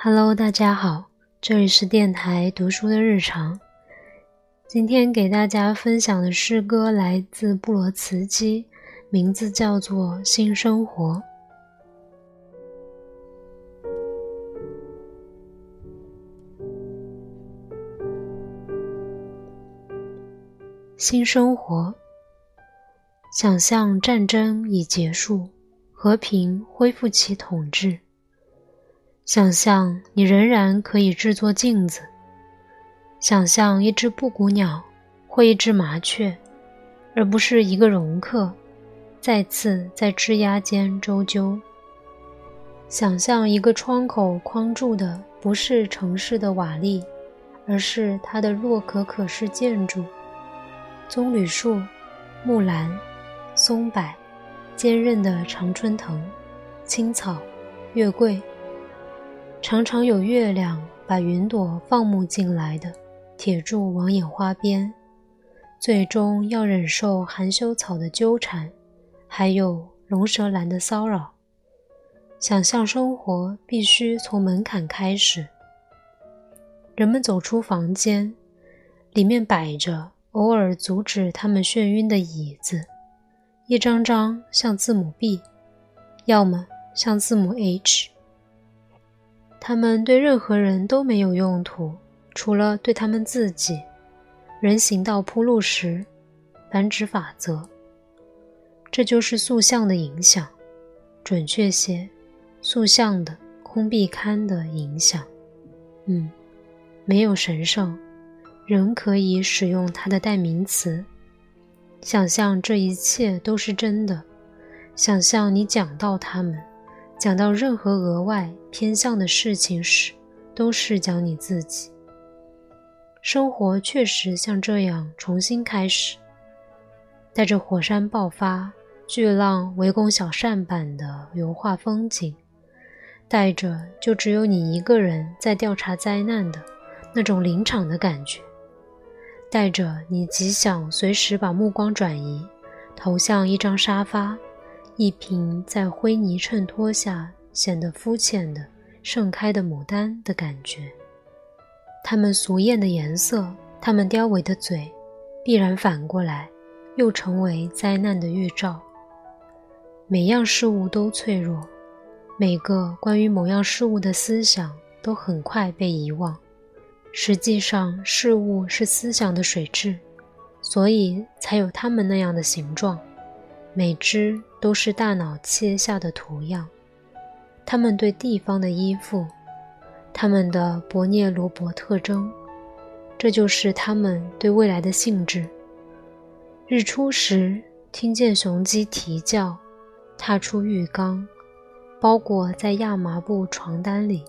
Hello，大家好，这里是电台读书的日常。今天给大家分享的诗歌来自布罗茨基，名字叫做《新生活》。新生活，想象战争已结束，和平恢复其统治。想象你仍然可以制作镜子。想象一只布谷鸟或一只麻雀，而不是一个容客，再次在枝桠间周究。想象一个窗口框住的不是城市的瓦砾，而是它的洛可可式建筑：棕榈树、木兰、松柏、坚韧的常春藤、青草、月桂。常常有月亮把云朵放牧进来的铁柱网眼花边，最终要忍受含羞草的纠缠，还有龙舌兰的骚扰。想象生活必须从门槛开始。人们走出房间，里面摆着偶尔阻止他们眩晕的椅子，一张张像字母 B，要么像字母 H。他们对任何人都没有用途，除了对他们自己。人行道铺路时，繁殖法则。这就是塑像的影响，准确些，塑像的空壁龛的影响。嗯，没有神圣，仍可以使用它的代名词。想象这一切都是真的，想象你讲到他们。讲到任何额外偏向的事情时，都是讲你自己。生活确实像这样重新开始，带着火山爆发、巨浪围攻小扇板的油画风景，带着就只有你一个人在调查灾难的那种临场的感觉，带着你极想随时把目光转移，投向一张沙发。一瓶在灰泥衬托下显得肤浅的盛开的牡丹的感觉，它们俗艳的颜色，它们凋萎的嘴，必然反过来又成为灾难的预兆。每样事物都脆弱，每个关于某样事物的思想都很快被遗忘。实际上，事物是思想的水质，所以才有它们那样的形状。每只都是大脑切下的图样，它们对地方的依附，它们的伯涅罗伯特征，这就是它们对未来的性质。日出时，听见雄鸡啼叫，踏出浴缸，包裹在亚麻布床单里，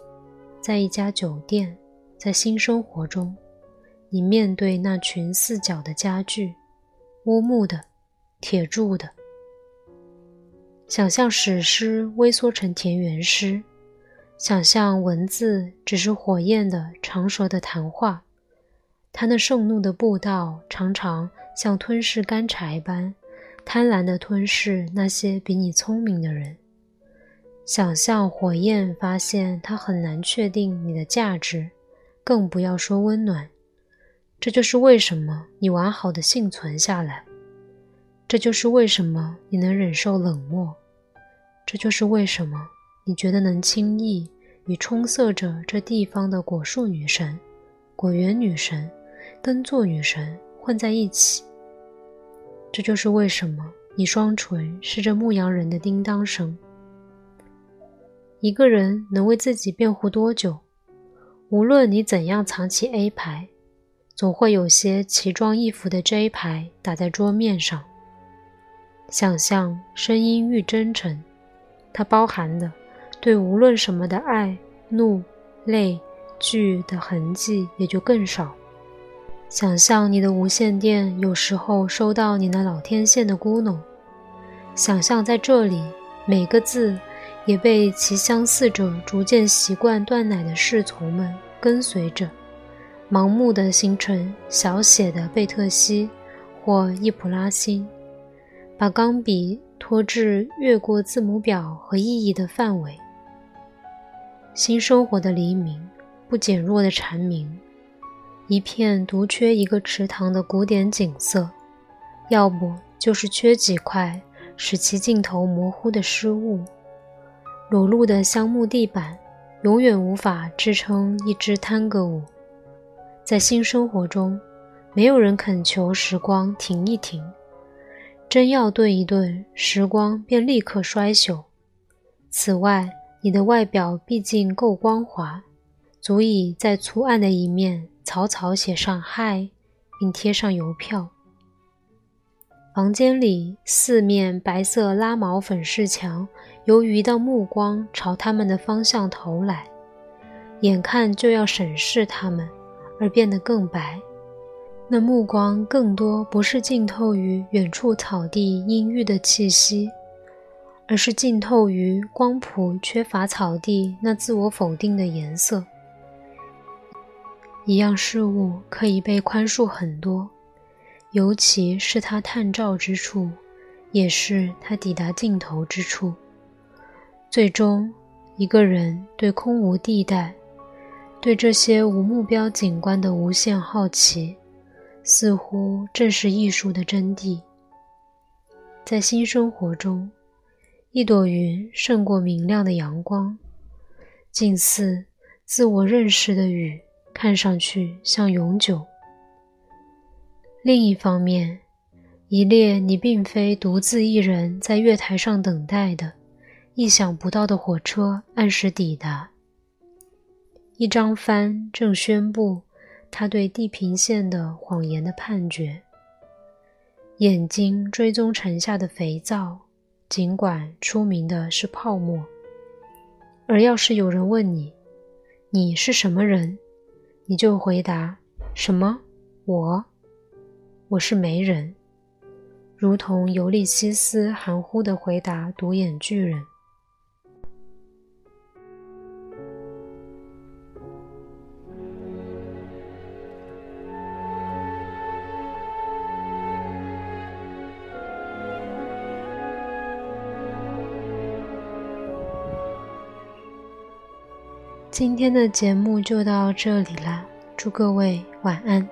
在一家酒店，在新生活中，你面对那群四角的家具，乌木的，铁铸的。想象史诗微缩成田园诗，想象文字只是火焰的长舌的谈话，他那盛怒的步道常常像吞噬干柴般贪婪地吞噬那些比你聪明的人。想象火焰发现它很难确定你的价值，更不要说温暖。这就是为什么你完好的幸存下来。这就是为什么你能忍受冷漠。这就是为什么你觉得能轻易与充塞着这地方的果树女神、果园女神、耕作女神混在一起。这就是为什么你双唇是这牧羊人的叮当声。一个人能为自己辩护多久？无论你怎样藏起 A 牌，总会有些奇装异服的 J 牌打在桌面上。想象声音愈真诚。它包含的对无论什么的爱、怒、泪、惧的痕迹也就更少。想象你的无线电有时候收到你那老天线的咕哝，想象在这里每个字也被其相似者逐渐习惯断奶的侍从们跟随着，盲目的形成小写的贝特西或易普拉星，把钢笔。拖至越过字母表和意义的范围。新生活的黎明，不减弱的蝉鸣，一片独缺一个池塘的古典景色，要不就是缺几块使其镜头模糊的失误。裸露的香木地板，永远无法支撑一支探戈舞。在新生活中，没有人恳求时光停一停，真要顿一顿，时光便立刻衰朽。此外，你的外表毕竟够光滑，足以在粗暗的一面草草写上“嗨”，并贴上邮票。房间里四面白色拉毛粉饰墙，由于一道目光朝他们的方向投来，眼看就要审视他们，而变得更白。那目光更多不是浸透于远处草地阴郁的气息。而是浸透于光谱缺乏草地那自我否定的颜色。一样事物可以被宽恕很多，尤其是它探照之处，也是它抵达尽头之处。最终，一个人对空无地带、对这些无目标景观的无限好奇，似乎正是艺术的真谛。在新生活中。一朵云胜过明亮的阳光，近似自我认识的雨，看上去像永久。另一方面，一列你并非独自一人在月台上等待的、意想不到的火车按时抵达。一张帆正宣布他对地平线的谎言的判决。眼睛追踪沉下的肥皂。尽管出名的是泡沫，而要是有人问你，你是什么人，你就回答什么？我，我是媒人，如同尤利西斯含糊地回答独眼巨人。今天的节目就到这里啦，祝各位晚安。